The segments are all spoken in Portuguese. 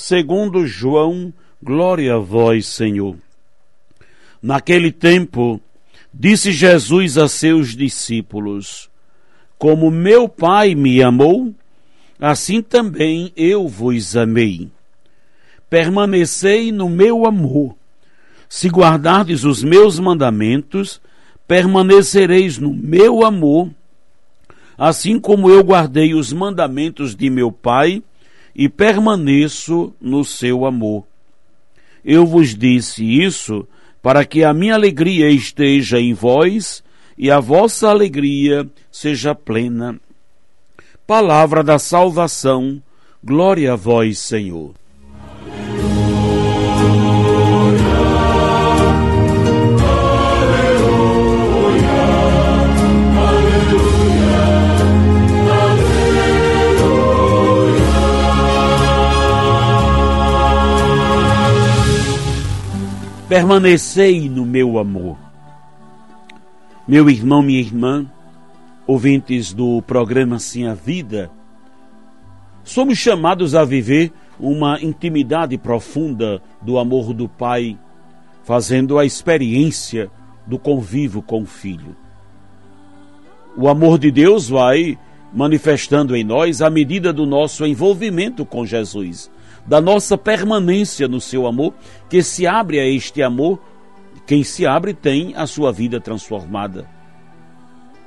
segundo João, glória a vós, Senhor. Naquele tempo, disse Jesus a seus discípulos: Como meu Pai me amou, assim também eu vos amei. Permanecei no meu amor. Se guardardes os meus mandamentos, permanecereis no meu amor, assim como eu guardei os mandamentos de meu Pai e permaneço no seu amor. Eu vos disse isso para que a minha alegria esteja em vós e a vossa alegria seja plena. Palavra da salvação, glória a vós, Senhor. Permanecei no meu amor. Meu irmão, minha irmã, ouvintes do programa Sim a Vida, somos chamados a viver uma intimidade profunda do amor do Pai, fazendo a experiência do convívio com o Filho. O amor de Deus vai manifestando em nós à medida do nosso envolvimento com Jesus, da nossa permanência no seu amor, que se abre a este amor, quem se abre tem a sua vida transformada.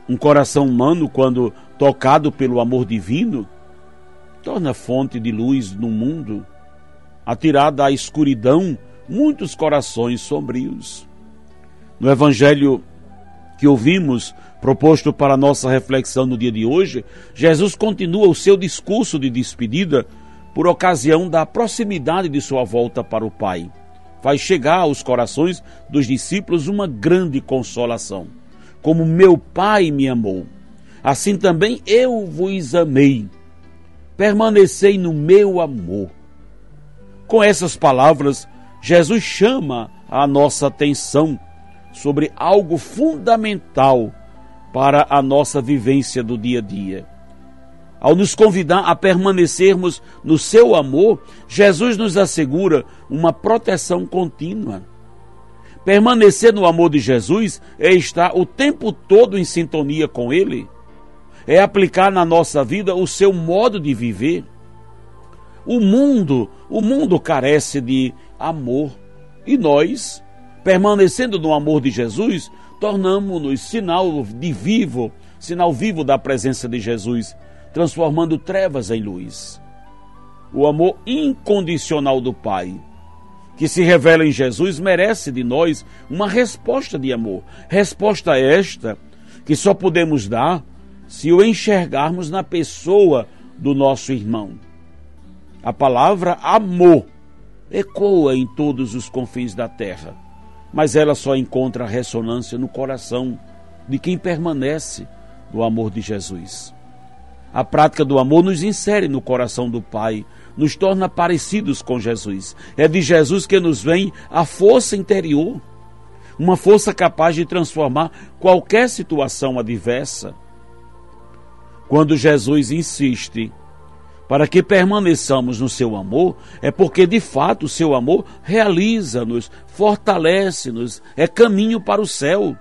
Um coração humano, quando tocado pelo amor divino, torna fonte de luz no mundo, atirada à escuridão muitos corações sombrios. No Evangelho que ouvimos, proposto para nossa reflexão no dia de hoje, Jesus continua o seu discurso de despedida por ocasião da proximidade de sua volta para o Pai. Faz chegar aos corações dos discípulos uma grande consolação. Como meu Pai me amou, assim também eu vos amei. Permanecei no meu amor. Com essas palavras, Jesus chama a nossa atenção sobre algo fundamental para a nossa vivência do dia a dia. Ao nos convidar a permanecermos no seu amor, Jesus nos assegura uma proteção contínua. Permanecer no amor de Jesus é estar o tempo todo em sintonia com Ele, é aplicar na nossa vida o seu modo de viver. O mundo, o mundo carece de amor e nós, permanecendo no amor de Jesus, tornamos-nos sinal de vivo, sinal vivo da presença de Jesus transformando trevas em luz. O amor incondicional do Pai, que se revela em Jesus, merece de nós uma resposta de amor. Resposta esta que só podemos dar se o enxergarmos na pessoa do nosso irmão. A palavra amor ecoa em todos os confins da terra, mas ela só encontra ressonância no coração de quem permanece no amor de Jesus. A prática do amor nos insere no coração do Pai, nos torna parecidos com Jesus. É de Jesus que nos vem a força interior, uma força capaz de transformar qualquer situação adversa. Quando Jesus insiste para que permaneçamos no seu amor, é porque de fato o seu amor realiza-nos, fortalece-nos, é caminho para o céu.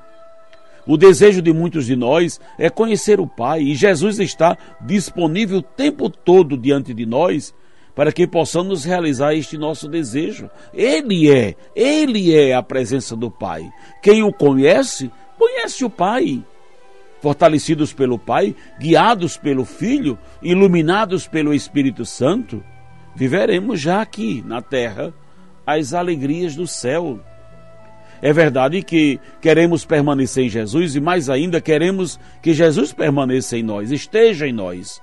O desejo de muitos de nós é conhecer o Pai e Jesus está disponível o tempo todo diante de nós para que possamos realizar este nosso desejo. Ele é, ele é a presença do Pai. Quem o conhece, conhece o Pai. Fortalecidos pelo Pai, guiados pelo Filho, iluminados pelo Espírito Santo, viveremos já aqui na terra as alegrias do céu. É verdade que queremos permanecer em Jesus e mais ainda queremos que Jesus permaneça em nós, esteja em nós.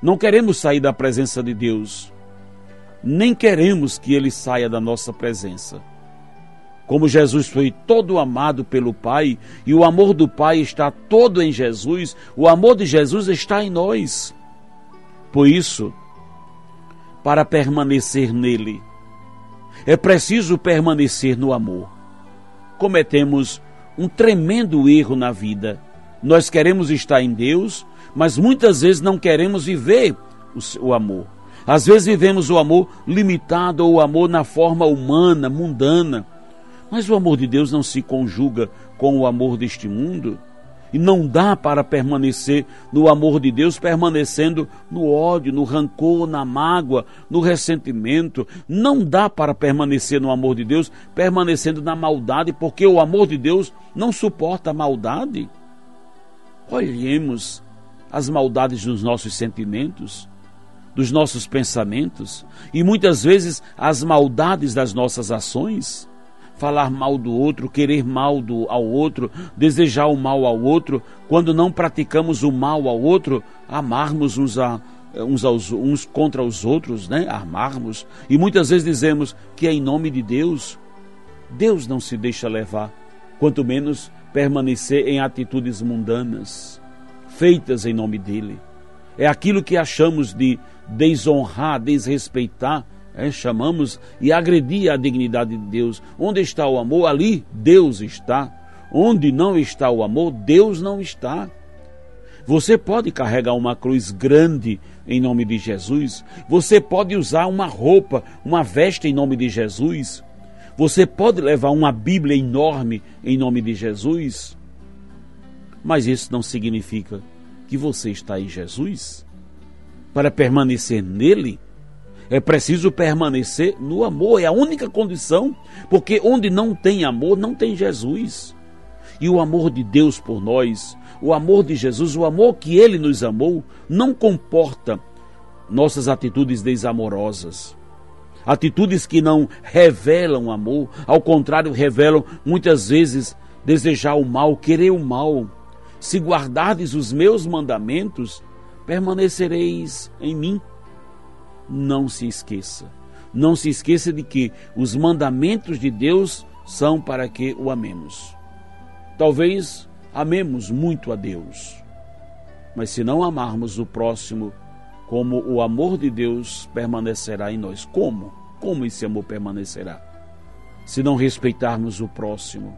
Não queremos sair da presença de Deus. nem queremos que ele saia da nossa presença. Como Jesus foi todo amado pelo Pai e o amor do Pai está todo em Jesus, o amor de Jesus está em nós. Por isso, para permanecer nele, é preciso permanecer no amor. Cometemos um tremendo erro na vida. Nós queremos estar em Deus, mas muitas vezes não queremos viver o, amor. Às vezes vivemos o amor limitado ou o amor na forma humana, mundana. Mas o amor de Deus não se conjuga com o amor deste mundo. E não dá para permanecer no amor de Deus, permanecendo no ódio, no rancor, na mágoa, no ressentimento. Não dá para permanecer no amor de Deus, permanecendo na maldade, porque o amor de Deus não suporta a maldade. Olhemos as maldades dos nossos sentimentos, dos nossos pensamentos e muitas vezes as maldades das nossas ações. Falar mal do outro, querer mal do, ao outro, desejar o mal ao outro, quando não praticamos o mal ao outro, amarmos uns, a, uns, aos, uns contra os outros, né? Armarmos. E muitas vezes dizemos que é em nome de Deus. Deus não se deixa levar, quanto menos permanecer em atitudes mundanas, feitas em nome dele. É aquilo que achamos de desonrar, desrespeitar, é, chamamos e agredir a dignidade de Deus. Onde está o amor? Ali Deus está. Onde não está o amor, Deus não está. Você pode carregar uma cruz grande em nome de Jesus. Você pode usar uma roupa, uma veste em nome de Jesus. Você pode levar uma Bíblia enorme em nome de Jesus. Mas isso não significa que você está em Jesus para permanecer nele, é preciso permanecer no amor, é a única condição, porque onde não tem amor, não tem Jesus. E o amor de Deus por nós, o amor de Jesus, o amor que ele nos amou, não comporta nossas atitudes desamorosas. Atitudes que não revelam amor, ao contrário, revelam muitas vezes desejar o mal, querer o mal. Se guardardes os meus mandamentos, permanecereis em mim. Não se esqueça. Não se esqueça de que os mandamentos de Deus são para que o amemos. Talvez amemos muito a Deus, mas se não amarmos o próximo, como o amor de Deus permanecerá em nós? Como? Como esse amor permanecerá? Se não respeitarmos o próximo,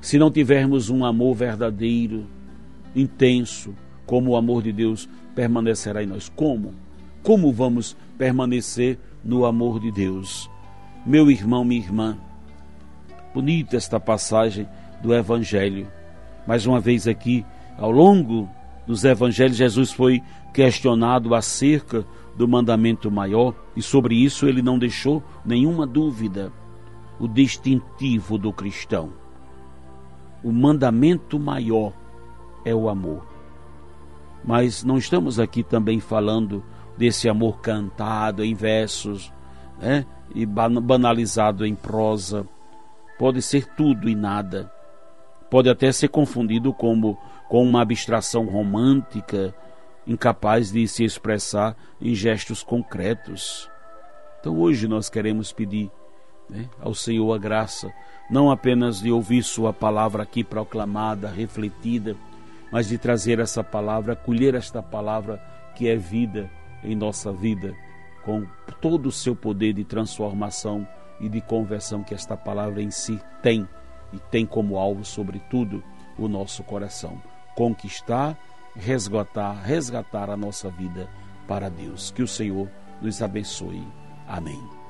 se não tivermos um amor verdadeiro, intenso, como o amor de Deus permanecerá em nós. Como? Como vamos permanecer no amor de Deus? Meu irmão, minha irmã, bonita esta passagem do Evangelho. Mais uma vez aqui, ao longo dos Evangelhos, Jesus foi questionado acerca do mandamento maior e sobre isso ele não deixou nenhuma dúvida. O distintivo do cristão. O mandamento maior é o amor. Mas não estamos aqui também falando desse amor cantado em versos né? e banalizado em prosa. Pode ser tudo e nada. Pode até ser confundido como, com uma abstração romântica, incapaz de se expressar em gestos concretos. Então hoje nós queremos pedir né, ao Senhor a graça, não apenas de ouvir Sua palavra aqui proclamada, refletida, mas de trazer essa palavra, acolher esta palavra que é vida em nossa vida, com todo o seu poder de transformação e de conversão que esta palavra em si tem e tem como alvo, sobretudo, o nosso coração. Conquistar, resgatar, resgatar a nossa vida para Deus. Que o Senhor nos abençoe. Amém.